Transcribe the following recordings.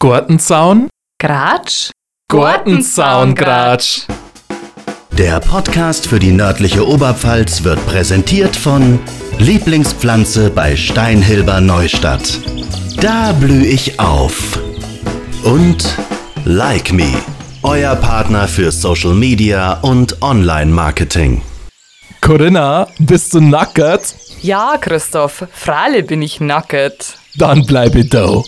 Gartenzaun? Gratsch? Gartenzaungratsch. Der Podcast für die nördliche Oberpfalz wird präsentiert von Lieblingspflanze bei Steinhilber Neustadt. Da blühe ich auf. Und Like Me, euer Partner für Social Media und Online-Marketing. Corinna, bist du nackert? Ja, Christoph, freilich bin ich nackert. Dann bleibe da.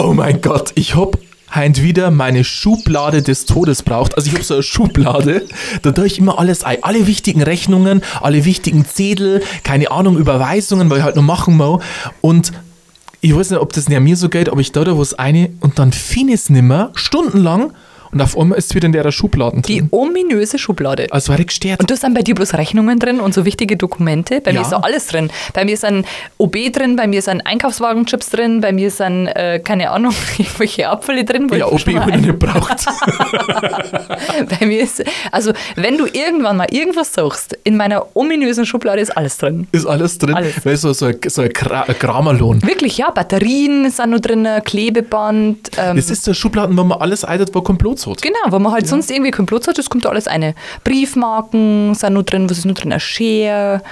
Oh mein Gott, ich hab heint wieder meine Schublade des Todes braucht. Also ich hab so eine Schublade, da tue ich immer alles ein. Alle wichtigen Rechnungen, alle wichtigen Zettel, keine Ahnung, Überweisungen, weil ich halt noch machen muss. Und ich weiß nicht, ob das nicht mir so geht, aber ich da da was eine und dann finde es nimmer, stundenlang, und auf einmal ist es wieder in der Schubladen Die drin. ominöse Schublade. Also war ich gestört. Und da sind bei dir bloß Rechnungen drin und so wichtige Dokumente. Bei Ja. mir ist da alles drin. Bei mir sind OB drin, bei mir sind Einkaufswagenchips drin, bei mir sind, äh, keine Ahnung, irgendwelche Abfälle drin. wo ja, ob ein- nicht braucht. Bei mir ist, also wenn du irgendwann mal irgendwas suchst, in meiner ominösen Schublade ist alles drin. ist alles drin. Alles. Weil so, so ein, so ein, Gra ein Kramerlohn. Wirklich, ja, Batterien sind noch drin, Klebeband. Ähm, Das ist der Schubladen, wo man alles eidet, wo Hat. Genau, wo man halt sonst irgendwie keinen Platz hat, das kommt da alles eine. Briefmarken sind noch drin, was ist noch drin? Ein Schere,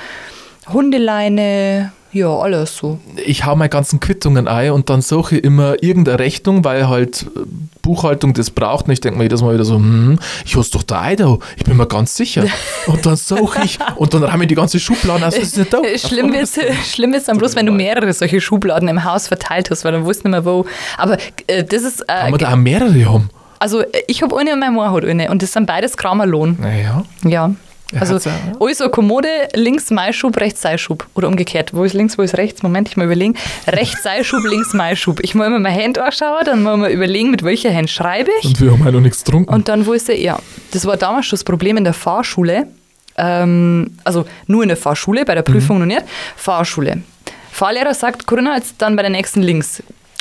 Hundeleine, ja, alles so. Ich hau meine ganzen Quittungen ein und dann suche ich immer irgendeine Rechnung, weil halt äh, Buchhaltung das braucht. Und ich denke mir jedes Mal wieder so, hm, ich hast doch da ein, da. Ich bin mir ganz sicher. Und dann suche ich und dann haben wir die ganze Schublade, also ist nicht da. Schlimm wird schlimm wird's dann bloß, wenn du mehrere solche Schubladen im Haus verteilt hast, weil dann du nicht mehr wo. Aber äh, das ist, Kann äh, man da auch mehrere haben? Also äh, ich habe eine und mein Mann hat eine und das sind beides Kramerlohn. Naja. Ja. Er Also, ja, alles so Kommode, links Maischub, rechts Seischub. Oder umgekehrt. Wo ist links, wo ist rechts? Moment, ich mal überlegen. Rechts Seischub, links Maischub. Ich muss immer mein Hand anschauen, dann muss man überlegen, mit welcher Hand schreibe ich. Und wir haben halt noch nichts getrunken. Und dann, wo ist der? Ja, das war damals schon das Problem in der Fahrschule. Ähm, also nur in der Fahrschule, bei der Prüfung noch nicht. Fahrschule. Fahrlehrer sagt, Corinna, jetzt dann bei der nächsten links.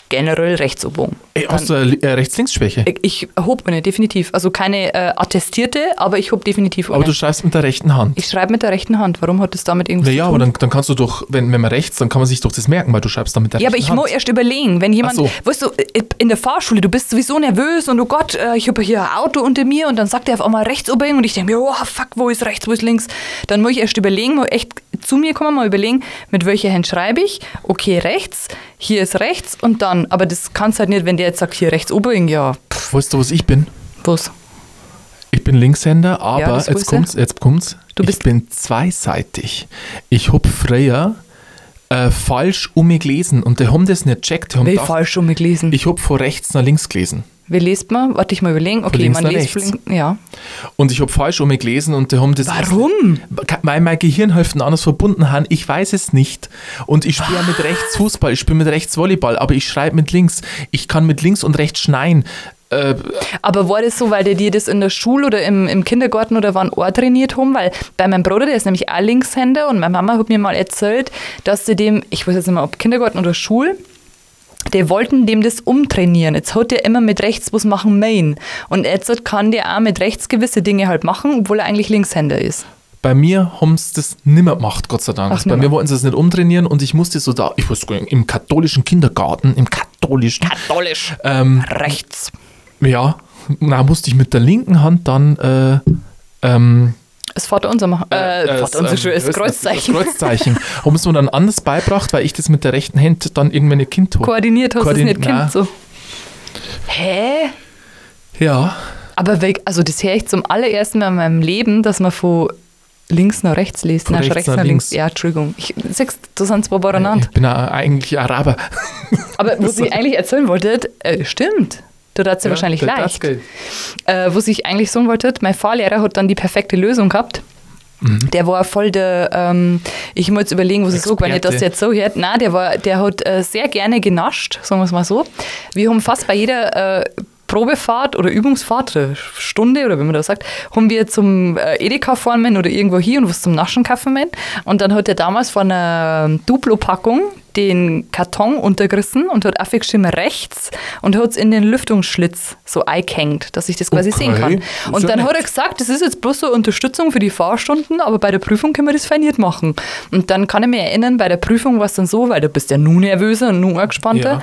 Generell Rechtsobogen. Ey, hast du eine äh, Rechts-Links-Schwäche? Ich, ich hob eine, definitiv. Also keine äh, attestierte, aber ich hob definitiv eine. Aber du schreibst mit der rechten Hand. Ich schreibe mit der rechten Hand. Warum hat das damit irgendwas Naja, zu aber tun? dann, dann kannst du doch, wenn, wenn man rechts, dann kann man sich doch das merken, weil du schreibst dann mit der ja, aber rechten ich Hand. muss erst überlegen, wenn jemand, so. weißt du, in der Fahrschule, du bist sowieso nervös und oh Gott, äh, ich habe hier ein Auto unter mir und dann sagt er auf einmal rechts oben und ich denke mir, oh fuck, wo ist rechts, wo ist links? Dann muss ich erst überlegen, muss echt zu mir kommen, mal überlegen, mit welcher Hand schreibe ich? Okay, rechts, hier ist rechts und dann, aber das kannst halt nicht, wenn der jetzt sagt, hier rechts oben, ja, pff, Weißt du, was ich bin? was? Ich bin Linkshänder, aber das jetzt ich. kommt's, jetzt kommt's. Du ich bist- bin zweiseitig. Ich hab früher äh, falsch um mich gelesen und die haben das nicht gecheckt. Die haben Wie gedacht, falsch um mich gelesen. ich hab von rechts nach links gelesen. Wie liest man? Warte ich mal überlegen. Okay, links man liest links. Ja. Und ich hab falsch um mich gelesen und die haben das. Warum? Weil mein Gehirnhälften anders verbunden haben. Ich weiß es nicht. Und ich spiele mit rechts Fußball, ich spiele mit rechts Volleyball, aber ich schreibe mit links. Ich kann mit links und rechts schneien. Äh, Aber war das so, weil der dir das in der Schule oder im, im Kindergarten oder wann auch trainiert haben? Weil bei meinem Bruder, der ist nämlich auch Linkshänder und meine Mama hat mir mal erzählt, dass sie dem, ich weiß jetzt nicht mehr, ob Kindergarten oder Schule, die wollten dem das umtrainieren. Jetzt hat er immer mit rechts was machen Main. Und jetzt kann der auch mit rechts gewisse Dinge halt machen, obwohl er eigentlich Linkshänder ist. Bei mir haben sie das nimmer gemacht, Gott sei Dank. Ach, Bei mir wollten sie es nicht umtrainieren und ich musste so da, ich weiß gar nicht, im katholischen Kindergarten, im katholischen, Katholisch. ähm, Rechts. ja, na, musste ich mit der linken Hand dann, äh, ähm, Das Vaterunser machen. Äh, äh, Vaterunser ähm, schon, das das- Kreuzzeichen. Das Kreuzzeichen. haben sie mir dann anders beibracht, weil ich das mit der rechten Hand dann irgendwann nicht Kind habe. Koordiniert hast du es Koordin- nicht kennt so. Hä? Ja, Aber weg, also das höre ich zum allerersten Mal in meinem Leben, dass man von links nach rechts liest. Von Nein, rechts rechts nach nach links. links. Ja, Entschuldigung. Ich, siehst, da sind zwei beieinander. ich bin ja eigentlich Araber. Aber was ich eigentlich erzählen wollte, äh, stimmt. Da hat sie wahrscheinlich Ja, das leicht. Äh, was ich eigentlich sagen wollte, mein Fahrlehrer hat dann die perfekte Lösung gehabt. Mhm. Der war voll der, ähm, ich muss jetzt überlegen, was ich sage, wenn ich das jetzt so hört. Nein, der, war, der hat äh, sehr gerne genascht, sagen wir es mal so. Wir haben fast bei jeder äh, Probefahrt oder Übungsfahrt, oder Stunde oder wie man das sagt, haben wir zum äh, Edeka fahren oder irgendwo hier und was zum Naschen kaufen müssen. Und dann hat er damals von einer Duplo-Packung den Karton untergerissen und hat aufgeschrieben rechts und hat es in den Lüftungsschlitz so eingehängt, dass ich das quasi Okay, sehen kann. Und ja dann hat er gesagt, das ist jetzt bloß so Unterstützung für die Fahrstunden, aber bei der Prüfung können wir das fein nicht machen. Und dann kann ich mich erinnern, bei der Prüfung war es dann so, weil du bist ja nur nervöser und nur angespannter. Ja.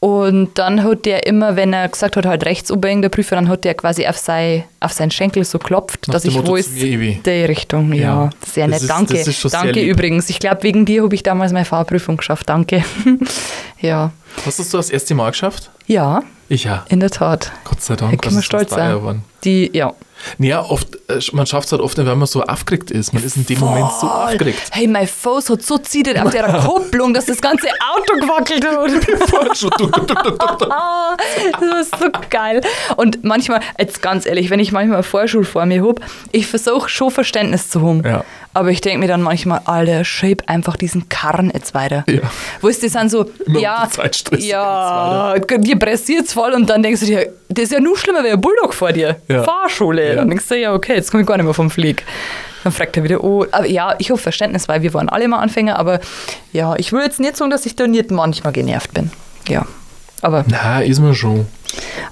Und dann hat der immer, wenn er gesagt hat, halt rechts oben der Prüfer, dann hat der quasi auf, sei, auf seinen Schenkel so klopft, Nach dass ich Motto, Ewi. die Richtung. Ja, Ja. sehr Das nett. ist- Danke. Danke übrigens. Ich glaube, wegen dir habe ich damals meine Fahrprüfung geschafft. Danke. ja. Hast du das erste Mal geschafft? Ja, Ich ja. in der Tat. Gott sei Dank. Das ist stolz sein. Die, ja. Naja, oft, äh, man schafft es halt oft nicht, wenn man so aufgeregt ist. Man ist in dem Moment so Voll. aufgeregt. Hey, mein Fuß hat so zittert auf der Kupplung, dass das ganze Auto gewackelt hat. Das ist so geil. Und manchmal, jetzt ganz ehrlich, wenn ich manchmal eine Vorschule vor mir habe, ich versuche schon Verständnis zu haben. Ja. Aber ich denke mir dann manchmal, Alter, schieb einfach diesen Karren jetzt weiter. Ja. Wo ist das dann so, Immer ja, ja, dir pressiert's voll und dann denkst du dir, das ist ja nur schlimmer wie ein Bulldog vor dir. Ja. Fahrschule. Ja. Dann denkst du, ja, okay, jetzt komme ich gar nicht mehr vom Flieg. Dann fragt er wieder, oh, aber ja, ich habe Verständnis, weil wir waren alle mal Anfänger, aber ja, ich will jetzt nicht sagen, dass ich da nicht manchmal genervt bin. Ja. Aber, Na, ist man schon.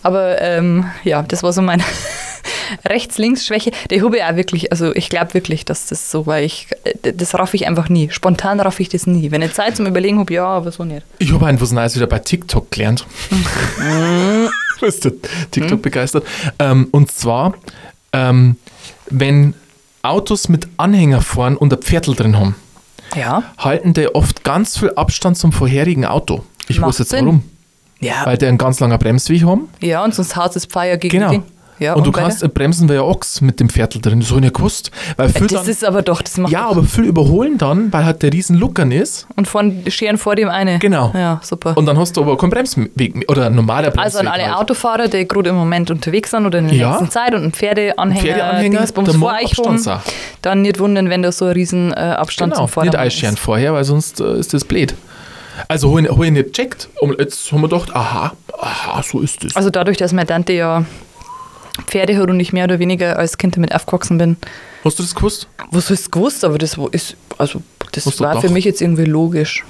aber ähm, ja, das war so meine Rechts-Links-Schwäche. Die habe ich auch wirklich, also ich glaube wirklich, dass das so war. Ich, äh, das raff ich einfach nie. Spontan raff ich das nie. Wenn ich Zeit zum Überlegen habe, ja, aber so nicht. Ich habe einfach Neues wieder bei TikTok gelernt. Du TikTok begeistert? Ähm, und zwar, ähm, wenn Autos mit Anhänger fahren und ein Pferdl drin haben, Ja. halten die oft ganz viel Abstand zum vorherigen Auto. Ich Macht weiß jetzt Sinn. warum. Ja, Weil die einen ganz langen Bremsweg haben. ja und sonst haut das Pfeier gegen Genau. Ding. Ja, und du weiter? kannst äh, bremsen wie ein Ochs mit dem Viertel drin. Das habe ich nicht gewusst. Weil viel Äh, Das dann, ist aber doch, das macht ja, aber viel überholen dann, weil halt der riesen Luckern ist. Und von scheren vor dem eine. Genau. Ja, super. Und dann hast du aber keinen Bremsweg mehr. Oder normaler Bremsweg. also an alle halt. Autofahrer, die gerade im Moment unterwegs sind oder in der Ja. letzten Zeit und ein Pferdeanhänger, Pferdeanhänger, Dingsbums vor euch sein. dann nicht wundern, wenn da so ein riesen äh, Abstand Genau, zum Vordermann nicht einscheren ist. vorher, weil sonst äh, ist das blöd. Also habe ich, hab ich nicht gecheckt. Und jetzt haben wir gedacht, aha, aha, so ist das. Also dadurch, dass meine Tante ja Pferde hat und ich mehr oder weniger als Kind damit aufgewachsen bin, Hast du das gewusst? was ist gewusst, aber das ist, also das Hast war für mich jetzt irgendwie logisch.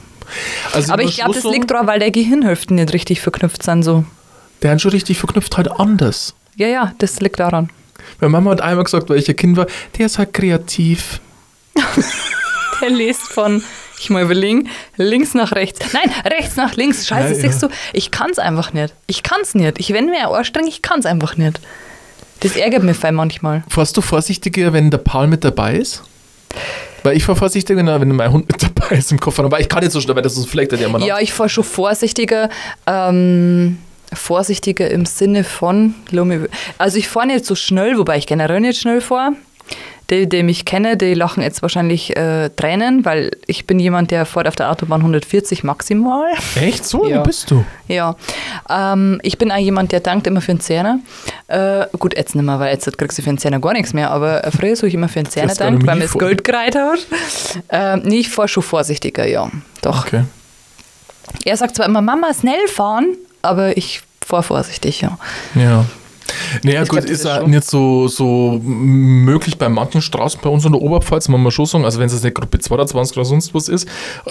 Also Aber ich glaube, das liegt daran, weil der Gehirnhälften nicht richtig verknüpft sind so. Der hat schon richtig verknüpft, halt anders. Ja, ja, das liegt daran. Meine Mama hat einmal gesagt, weil ich ein Kind war, der ist halt kreativ. Der liest von, ich mal überlegen, links nach rechts. Nein, rechts nach links. Scheiße, Ja, siehst ja. du, ich kann's einfach nicht. Ich kann's nicht. Ich, wenn mir anstrenge, ich kann's einfach nicht. Das ärgert mich voll manchmal. Fährst du vorsichtiger, wenn der Paul mit dabei ist? Weil ich fahr vorsichtiger, wenn mein Hund mit dabei ist im Kofferraum. Aber ich kann nicht so schnell, weil das ist vielleicht der Mann. Ja, ich fahre schon vorsichtiger. Ähm, vorsichtiger im Sinne von, also ich fahre nicht so schnell, wobei ich generell nicht schnell fahre. Die, die mich kennen, die lachen jetzt wahrscheinlich äh, Tränen, weil ich bin jemand, der fährt auf der Autobahn 140 maximal. Echt? So, Ja. wie bist du? Ja, ähm, ich bin auch jemand, der dankt immer für einen Zehner. Äh, gut, jetzt nicht mehr, weil jetzt kriegst du für einen Zehner gar nichts mehr, aber äh, früher habe ich immer für einen Zehner dankt, weil mir das Geld gereiht hat. Ähm, nee, ich fahre schon vorsichtiger, ja, doch. Okay. Er sagt zwar immer, Mama, schnell fahren, aber ich fahre vorsichtig, ja. Ja. Naja, Ich gut, glaub, ist schon- nicht so, so möglich bei manchen Straßen bei uns in der Oberpfalz, muss man schon sagen, also wenn es eine Gruppe 22 oder sonst was ist,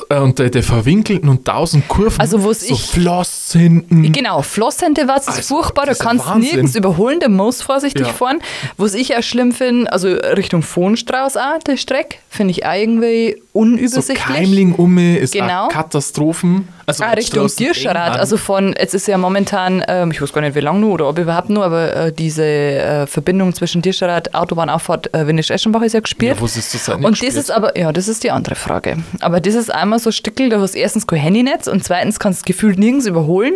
äh, und der, der verwinkelten und tausend Kurven, Also wo's so ich- Floss hinten. Genau, Flosshände war es ist Also, furchtbar, da kannst du Wahnsinn. nirgends überholen, da musst vorsichtig Ja. fahren. Was ich auch schlimm finde, also Richtung Fohnstrauß auch, der Streck, finde ich auch irgendwie So unübersichtlich. Keimling um ist Genau. Katastrophen. Also Ah, Richtung an. Also von, jetzt ist ja momentan, ähm, ich weiß gar nicht wie lange nur oder ob überhaupt nur, aber äh, diese äh, Verbindung zwischen Tierscharrat, Autobahnauffahrt, äh, Winnisch-Eschenbach ist ja gespielt. Ja, was ist das eigentlich Und das gespielt? ist aber, ja, das ist die andere Frage. Aber das ist einmal so ein Stückel, da hast du erstens kein Handynetz und zweitens kannst du gefühlt nirgends überholen.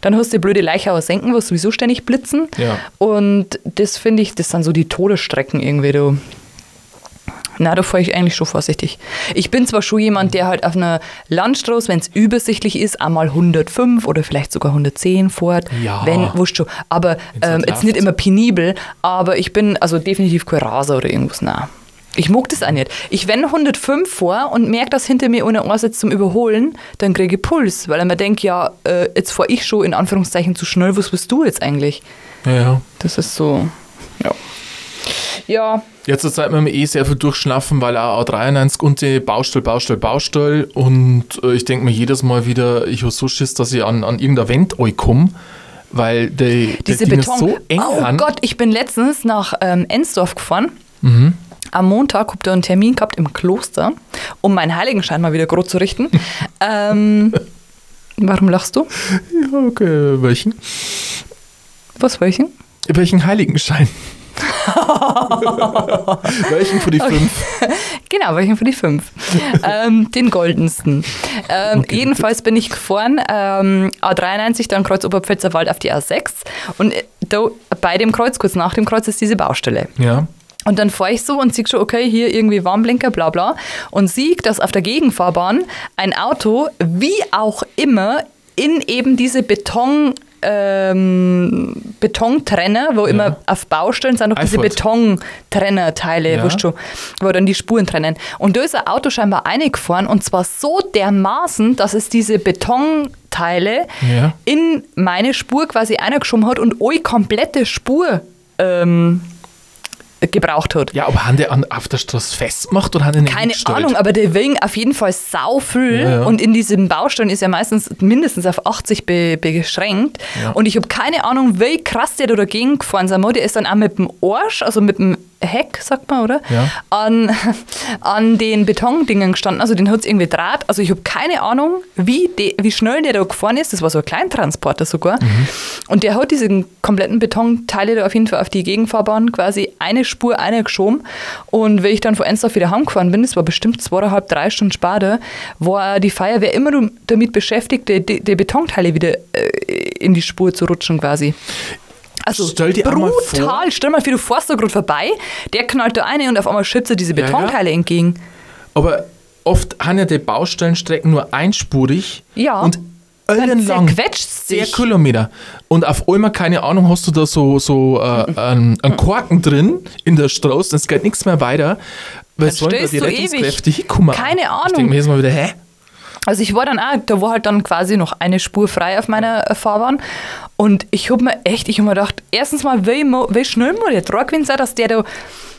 Dann hast du die blöde Leichauer Senken, wo sowieso ständig blitzen. Ja. Und das finde ich, das sind so die Todesstrecken irgendwie, du. Na, da fahre ich eigentlich schon vorsichtig. Ich bin zwar schon jemand, der halt auf einer Landstraße, wenn es übersichtlich ist, einmal 105 oder vielleicht sogar 110 fährt. Ja. Wenn, wurscht schon. Aber ähm, jetzt nicht immer penibel, aber ich bin also definitiv kein Raser oder irgendwas. Nein. Ich mag das auch nicht. Ich, wenn 105 vor und merke, dass hinter mir einer ansitzt zum Überholen, dann kriege ich Puls, weil ich mir denke, ja, äh, jetzt fahre ich schon in Anführungszeichen zu schnell, was bist du jetzt eigentlich? Ja, ja. Das ist so, ja. Ja, Jetzt zur Zeit wir eh sehr viel durchschlafen, weil auch A93 und die Baustelle, Baustelle, Baustelle. Und äh, ich denke mir jedes Mal wieder, ich habe so Schiss, dass ich an, an irgendein Event komme, weil die, diese die Ding Beton. ist so eng oh an. Gott, ich bin letztens nach ähm, Ensdorf gefahren. Mhm. Am Montag habt ihr einen Termin gehabt im Kloster, um meinen Heiligenschein mal wieder groß zu richten. ähm, warum lachst du? Ja, okay. Welchen? Was welchen? Welchen Heiligenschein? Welchen von die fünf? Genau, welchen für die fünf. ähm, den goldensten. Ähm, Okay, jedenfalls bin ich gefahren, ähm, A93, dann Kreuz Oberpfälzer Wald auf die A6. Und äh, da, bei dem Kreuz, kurz nach dem Kreuz, ist diese Baustelle. Ja. Und dann fahre ich so und sehe schon, okay, hier irgendwie Warnblinker, bla bla. Und sehe, dass auf der Gegenfahrbahn ein Auto, wie auch immer, in eben diese Beton, ähm, Betontrenner, wo immer auf Baustellen sind noch diese. Betontrennerteile, Ja. wo, schon, wo dann die Spuren trennen. Und da ist ein Auto scheinbar eingefahren und zwar so dermaßen, dass es diese Betonteile Ja. in meine Spur quasi eingeschoben hat und eine komplette Spur ähm, gebraucht hat. Ja, aber haben die an, auf der Straße festgemacht oder haben die nicht Keine hingestellt? Ahnung, aber der Wing auf jeden Fall sau viel. Ja, ja. Und in diesem Baustellen ist ja meistens mindestens auf 80 be beschränkt. Ja. Und ich habe keine Ahnung, wie krass der da dagegen gefahren ist. Der ist dann auch mit dem Arsch, also mit dem Heck, sagt man, oder? Ja. An, an den Betondingen gestanden. Also den hat es irgendwie draht. Also ich habe keine Ahnung, wie, de, wie schnell der da gefahren ist. Das war so ein Kleintransporter sogar. Mhm. Und der hat diese kompletten Betonteile da auf jeden Fall auf die Gegenfahrbahn quasi eine Spur eingeschoben. Und wenn ich dann von Ensdorf wieder heimgefahren bin, das war bestimmt zweieinhalb, drei Stunden später, war die Feuerwehr immer damit beschäftigt, die, die, die Betonteile wieder äh, in die Spur zu rutschen quasi. Also Stell dir einmal vor- brutal. Stell mal vor, du fährst da gerade vorbei, der knallt da eine und auf einmal schützt er diese Ja, ja. Betonteile entgegen. Aber oft haben ja die Baustellenstrecken nur einspurig Ja. und ellenlang. Sehr. Kilometer. Und auf einmal, keine Ahnung, hast du da so, so äh, einen, einen Korken drin in der Straße, es geht nichts mehr weiter. Weil sollen da die. Rettungskräfte hinkommen? Keine Ich Ahnung. denke mir jetzt mal wieder, hä? Also ich war dann auch, da war halt dann quasi noch eine Spur frei auf meiner Fahrbahn. Und ich habe mir echt, ich habe mir gedacht, erstens mal, wie, wie schnell muss der Tragwind sein, dass der da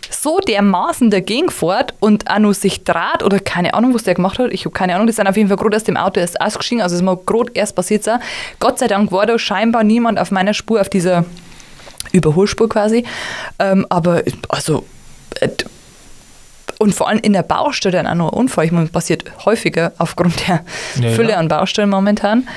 so dermaßen dagegen fährt und auch nur sich draht oder keine Ahnung, was der gemacht hat. Ich habe keine Ahnung, die sind auf jeden Fall gerade aus dem Auto erst ausgestiegen, also es ist mir gerade erst passiert. sein. Gott sei Dank war da scheinbar niemand auf meiner Spur, auf dieser Überholspur quasi. Ähm, aber also äh, und vor allem in der Baustelle dann auch noch ein Unfall. Ich meine, passiert häufiger aufgrund der Ja, Fülle ja. an Baustellen momentan.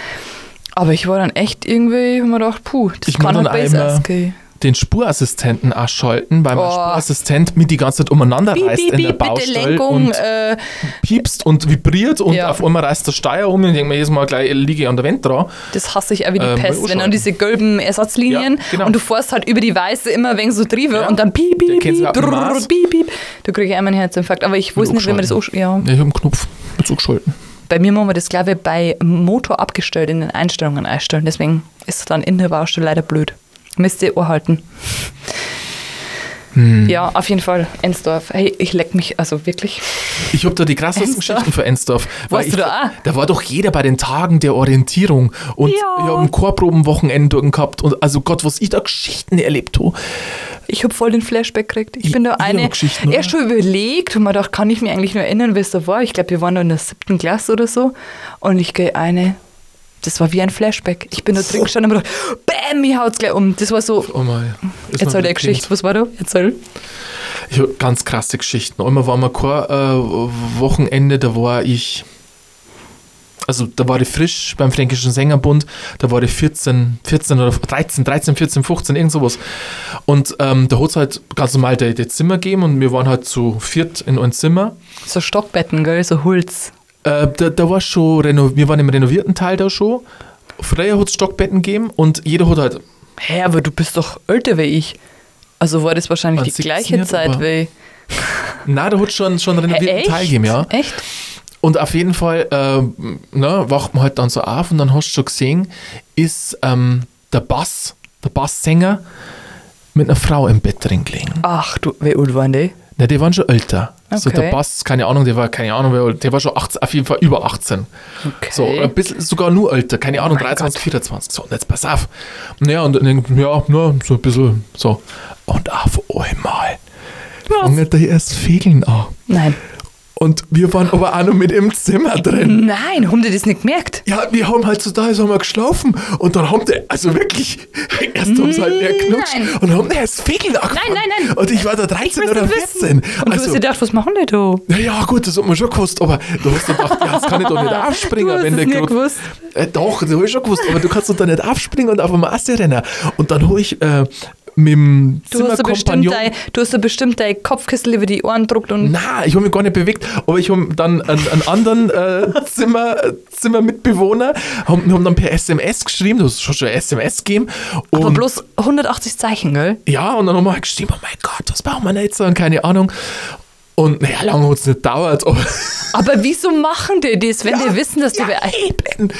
Aber ich war dann echt irgendwie, hab mir gedacht, puh, das Ich kann halt besser ausgehen. den Spurassistenten ausschalten, weil mein Oh. Spurassistent mit die ganze Zeit umeinander Piep, reißt piep, in der Baustelle Lenkung. und Äh, piepst und vibriert und Ja. auf einmal reißt der Steuer um und ich denke mir jedes Mal gleich liege ich an der Wand dran. das hasse ich auch wie die Ähm, Pest. Wenn dann diese gelben Ersatzlinien Ja, genau. und du fährst halt über die weiße immer wegen so drüber Ja. und dann piep, piep, piep, piep, piep. Da kriege ich einmal einen Herzinfarkt. Aber ich weiß nicht, wie man das auch, ja. Ich habe einen Knopf zugeschalten. Bei mir machen wir das, glaube ich, bei Motor abgestellt in den Einstellungen einstellen. Deswegen ist es dann in der Baustelle leider blöd. Müsst ihr halten. Hm. Ja, auf jeden Fall. Ensdorf. Hey, ich leck mich, also wirklich. Ich habe da die krassesten Ensdorf? Geschichten für Ensdorf. Warst ich, du da auch? Da war doch jeder bei den Tagen der Orientierung. Und Ja. ich habe ein Chorprobenwochenende gehabt. Und also Gott, was ich da Geschichten erlebt habe. Ich habe voll den Flashback gekriegt. Ich I- bin da eine. Erst schon überlegt und mir gedacht, kann ich mich eigentlich nur erinnern, wie es da war. Ich glaube, wir waren da in der siebten Klasse oder so. Und ich gehe eine. Das war wie ein Flashback. Ich bin da drin gestanden und mir gedacht, Bäm, mir haut's gleich um. Das war so. Oh mal. Erzähl mir der geklingt. Geschichte. Was war da? Erzähl. Ich habe ganz krasse Geschichten. Einmal war mal kein äh, Wochenende, da war ich. Also da war ich frisch beim Fränkischen Sängerbund, da war ich 14, 14 oder 13, 13, 14, 15, irgend sowas. Und ähm, da hat es halt ganz normal die, die Zimmer gegeben und wir waren halt zu viert in einem Zimmer. So Stockbetten, gell? So Holz. Äh, da, da war schon, wir waren im renovierten Teil da schon. Früher hat es Stockbetten gegeben und jeder hat halt, Hä, aber du bist doch älter wie ich. Also war das wahrscheinlich die gleiche Zeit aber- wie. na, da hat schon, schon renovierten? Teil gegeben, ja. Echt? Und auf jeden Fall äh, ne, wacht man halt dann so auf und dann hast du schon gesehen, ist ähm, der Bass, der Basssänger mit einer Frau im Bett drin gelegen. Ach du, wie alt waren die? Ne, die waren schon älter. So Okay. der Bass, keine Ahnung, der war, keine Ahnung, der war schon 18, auf jeden Fall über 18. Okay. So, ein bisschen, sogar nur älter, keine Ahnung, mein 23, 24. So, und jetzt pass auf. Naja, und dann, ja, nur so ein bisschen so. Und auf einmal fangen da erst Fegeln an. Nein. Und wir waren aber auch noch mit im Zimmer drin. Nein, haben die das nicht gemerkt? Ja, wir haben halt so da, so haben wir geschlafen und dann haben die, also wirklich, erst haben sie halt mehr knutscht Nein. und dann haben die erst Fegeln angefangen. nein, nein. Und ich war da 13 will's oder nicht 14. Und du hast also, dir gedacht, was machen die da? ja, ja, gut, das hat man schon gewusst, aber du hast gedacht, ja, jetzt kann ich doch nicht aufspringen, Du hast wenn der nicht gewusst. Äh, doch, das habe ich schon gewusst, aber du kannst doch da nicht aufspringen und auf dem Ast rennen. Und dann habe ich äh, mit dem Du hast, bestimmt dein, du hast bestimmt dein Kopfkissen über die Ohren gedruckt und Nein, ich habe mich gar nicht bewegt, aber ich habe dann einen, einen anderen äh, Zimmer, Zimmermitbewohner, haben, haben dann per SMS geschrieben, du hast schon schon SMS gegeben. Und, aber bloß 180 Zeichen, gell? ja, und dann haben wir halt geschrieben, oh mein Gott, was brauchen wir jetzt? Und keine Ahnung. Und naja, lange hat es nicht gedauert, aber Aber wieso machen die das, wenn die wissen, dass du... ja, eben.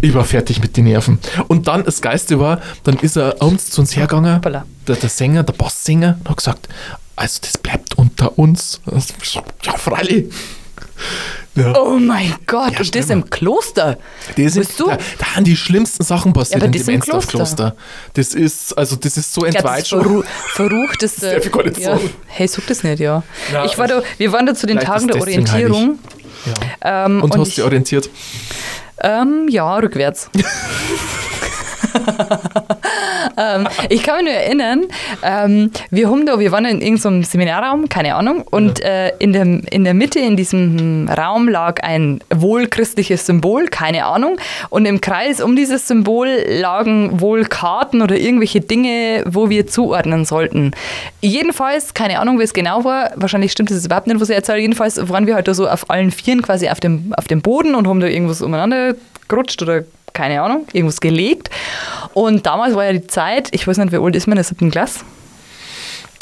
Ich war fertig mit den Nerven. Und dann, das Geiste war, dann ist er abends zu uns hergegangen, der, der Sänger, der Bosssänger, und hat gesagt, also das bleibt unter uns. Ja, freilich. Ja. Oh mein Gott, Ja, und das im Kloster. Das ist, du? da, da haben die schlimmsten Sachen passiert Ja, aber in das dem im Ensdorf-Kloster. Das ist, also das ist so das entweiht schon. verru verruchteste. darf ich nicht ja. sagen. Hey, sag das nicht, ja. Ja, ich war da, wir waren da zu den Tagen der Orientierung. Ja. Ähm, Und, und hast ich- dich orientiert. Ähm, ja, rückwärts. ähm, ich kann mich nur erinnern, ähm, wir, haben da, wir waren in irgendeinem Seminarraum, keine Ahnung, und äh, in, dem, in der Mitte in diesem Raum lag ein wohlchristliches Symbol, keine Ahnung, und im Kreis um dieses Symbol lagen wohl Karten oder irgendwelche Dinge, wo wir zuordnen sollten. Jedenfalls, keine Ahnung, wie es genau war, wahrscheinlich stimmt das überhaupt nicht, was ich erzähle, jedenfalls waren wir halt da so auf allen Vieren quasi auf dem, auf dem Boden und haben da irgendwas umeinander gerutscht oder keine Ahnung, irgendwas gelegt. Und damals war ja die Zeit, ich weiß nicht, wie alt ist man in der siebten Klasse?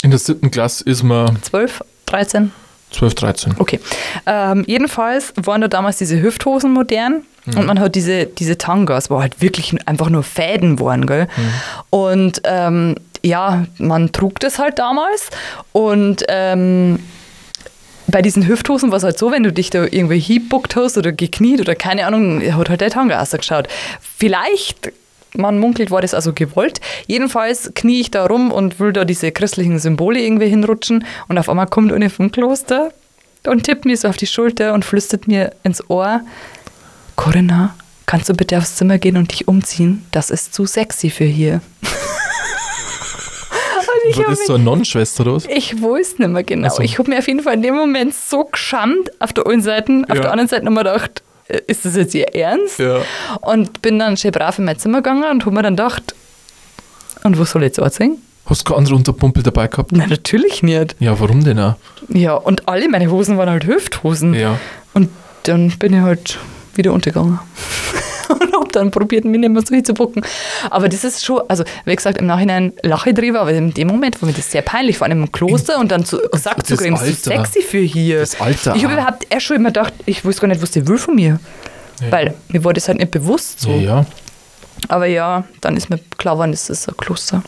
In der siebten Klasse ist man 12, 13? 12, 13. Okay. Ähm, jedenfalls waren da damals diese Hüfthosen modern und man hat diese, diese Tangas, wo halt wirklich einfach nur Fäden waren, gell? Und ähm, ja, man trug das halt damals und ähm, bei diesen Hüfthosen war es halt so, wenn du dich da irgendwie hinbuckt hast oder gekniet oder keine Ahnung, hat halt der Tanga ausgeschaut. Vielleicht, man munkelt, war das also gewollt. Jedenfalls knie ich da rum und will da diese christlichen Symbole irgendwie hinrutschen und auf einmal kommt eine vom Kloster und tippt mir so auf die Schulter und flüstert mir ins Ohr, Corinna, kannst du bitte aufs Zimmer gehen und dich umziehen? Das ist zu sexy für hier. ich habe das so eine Nonnenschwester oder was? ich weiß nicht mehr genau. So. Ich habe mir auf jeden Fall in dem Moment so geschämt auf der einen Seite, auf Ja. der anderen Seite nochmal gedacht, äh, ist das jetzt ihr Ernst? Ja. Und bin dann schön brav in mein Zimmer gegangen und habe mir dann gedacht, und wo soll ich jetzt anziehen? Hast du keine andere Unterpumpe dabei gehabt? Nein, natürlich nicht. Ja, warum denn auch? Ja, und alle meine Hosen waren halt Hüfthosen. Ja. Und dann bin ich halt wieder untergegangen. Dann probiert, mich nicht mehr so hinzubucken. Aber das ist schon, also wie gesagt, im Nachhinein lache ich drüber, aber in dem Moment war mir das sehr peinlich, vor allem im Kloster und dann zu, gesagt zu kriegen, das ist sexy für hier. Das Alter Ich habe überhaupt erst schon immer gedacht, ich wusste gar nicht, was der will von mir. Weil mir war das halt nicht bewusst so. Ja, ja. Aber ja, dann ist mir klar geworden, das ist ein Kloster.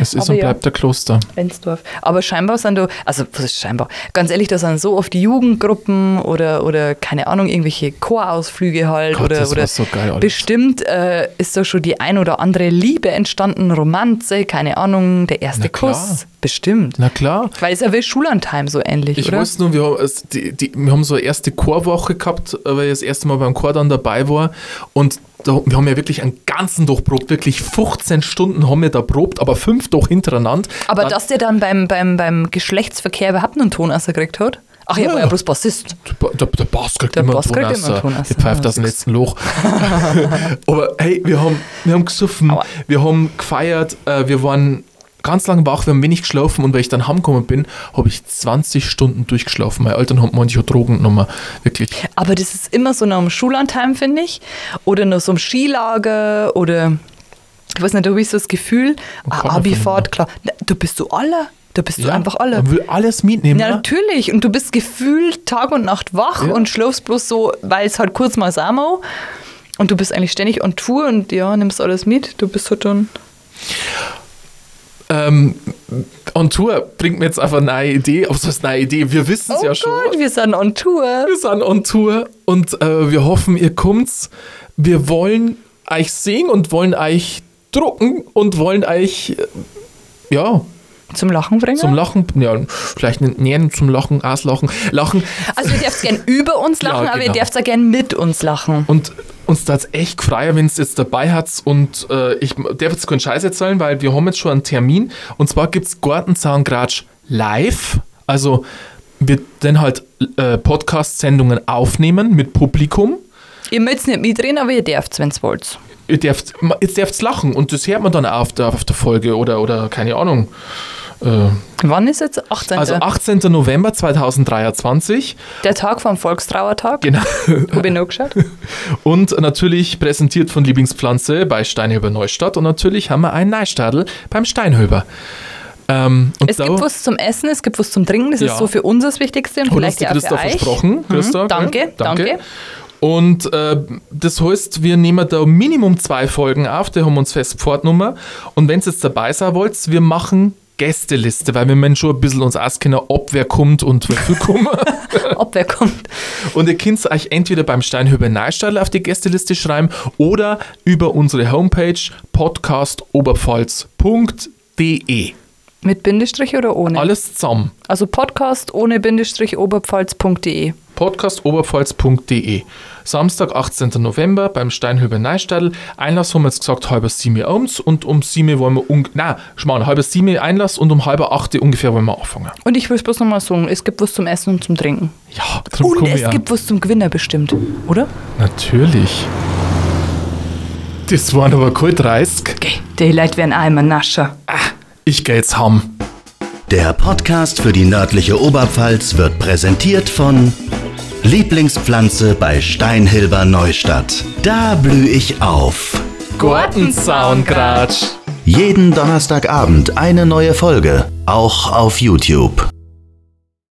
Es ist Aber und ja. bleibt der Kloster. Ensdorf. Aber scheinbar sind da, also was ist scheinbar? Ganz ehrlich, da sind so oft die Jugendgruppen oder, oder keine Ahnung, irgendwelche Chorausflüge halt Gott, oder, das oder so geil bestimmt äh, ist da schon die ein oder andere Liebe entstanden, Romanze, keine Ahnung, der erste. Kuss, bestimmt. Na klar. Weil es ja wie Schullandheim so ähnlich, Ich oder? weiß nur, wir haben, es- die, die, wir haben so eine erste Chorwoche gehabt, äh, weil ich das erste Mal beim Chor dann dabei war. Und da, wir haben ja wirklich einen ganzen Tag probt, wirklich 15 Stunden haben wir da probt, aber fünf doch hintereinander. Aber dann, dass der dann beim, beim, beim Geschlechtsverkehr überhaupt einen Ton ausgekriegt hat? Ach ja, Ja. war ja bloß Bassist. Der, der, der Bass kriegt Der immer Bass kriegt immer einen raus, Ton raus. Der pfeift aus dem letzten Loch. Aber hey, wir haben, wir haben gesoffen, Aua. wir haben gefeiert, äh, wir waren ganz lange wach, wir haben wenig geschlafen und weil ich dann heimgekommen bin, habe ich 20 Stunden durchgeschlafen. Meine Eltern haben manche Drogen genommen, wirklich. Aber das ist immer so nach dem Schullandheim, finde ich. Oder nach so einem Skilager oder ich weiß nicht, da habe ich so das Gefühl, keiner ah, Abifahrt, klar. Da bist du alle. Da bist du einfach alle. Man will alles mitnehmen. Ja, ne? natürlich. Und du bist gefühlt Tag und Nacht wach Ja. und schläfst bloß so, weil es halt kurz mal Samo. Und du bist eigentlich ständig on Tour und ja, nimmst alles mit. Du bist halt dann. Ähm, on Tour bringt mir jetzt einfach eine neue Idee. So ist eine neue Idee. Wir wissen es Oh ja Gott, schon. wir sind on Tour. Wir sind on Tour und äh, wir hoffen, ihr kommt's. Wir wollen euch sehen und wollen euch drucken und wollen euch, äh, ja, Zum Lachen bringen? Zum Lachen, ja, vielleicht nicht nähern zum Lachen, auslachen. Lachen. also ihr dürft gern über uns lachen, Ja, aber ihr genau. dürft auch gern mit uns lachen. Und uns da echt gefreut, wenn es jetzt dabei hat. Und äh, ich darf jetzt keinen Scheiß erzählen, weil wir haben jetzt schon einen Termin. Und zwar gibt es Gartenzaungratsch live. Also wir dann halt äh, Podcast-Sendungen aufnehmen mit Publikum. Ihr müsst nicht mitreden, aber ihr dürft, wenn ihr wollt. Ihr dürft, jetzt dürft lachen und das hört man dann auf der, auf der Folge oder, oder keine Ahnung. Äh, Wann ist jetzt? 18. also 18. November 2023. Der Tag vom Volkstrauertag. Genau. Hab ich noch geschaut. Und natürlich präsentiert von Lieblingspflanze bei Steinhöber Neustadt. Und natürlich haben wir einen Neustadel beim Steinhöber. Ähm, und Es da, gibt was zum Essen, es gibt was zum Trinken. Das Ja. ist so für uns das Wichtigste und uns vielleicht ja auch für Christa euch. versprochen. Christa, Mhm, danke, gell? danke. Und äh, das heißt, wir nehmen da Minimum zwei Folgen auf, die haben uns fest Pfortnummer. Und wenn ihr jetzt dabei sein wollt, wir machen Gästeliste, weil wir müssen schon ein bisschen uns auskennen, ob wer kommt und wer kommt. Ob wer kommt. Und ihr könnt euch entweder beim Steinhöber Neustadel auf die Gästeliste schreiben oder über unsere Homepage podcastoberpfalz.de. Mit Bindestrich oder ohne? Alles zusammen. Also Podcast ohne Bindestrich oberpfalz.de. podcastoberpfalz.de. Samstag, 18. November beim Steinhöber Neustadel. Einlass haben wir jetzt gesagt, halber sieben abends und um sieben wollen wir, un na, schmarrn, halber sieben Einlass und um halber acht ungefähr wollen wir anfangen. Und ich will es bloß nochmal sagen, es gibt was zum Essen und zum Trinken. Ja, darum Und es wir gibt was zum Gewinner bestimmt, oder? Natürlich. Das waren aber kalt 30. Geh, die Leute werden einmal nascher. Ich geh jetzt. Der Podcast für die nördliche Oberpfalz wird präsentiert von Lieblingspflanze bei Steinhilber Neustadt. Da blühe ich auf. Gartenzaungratsch. Jeden Donnerstagabend eine neue Folge, auch auf YouTube.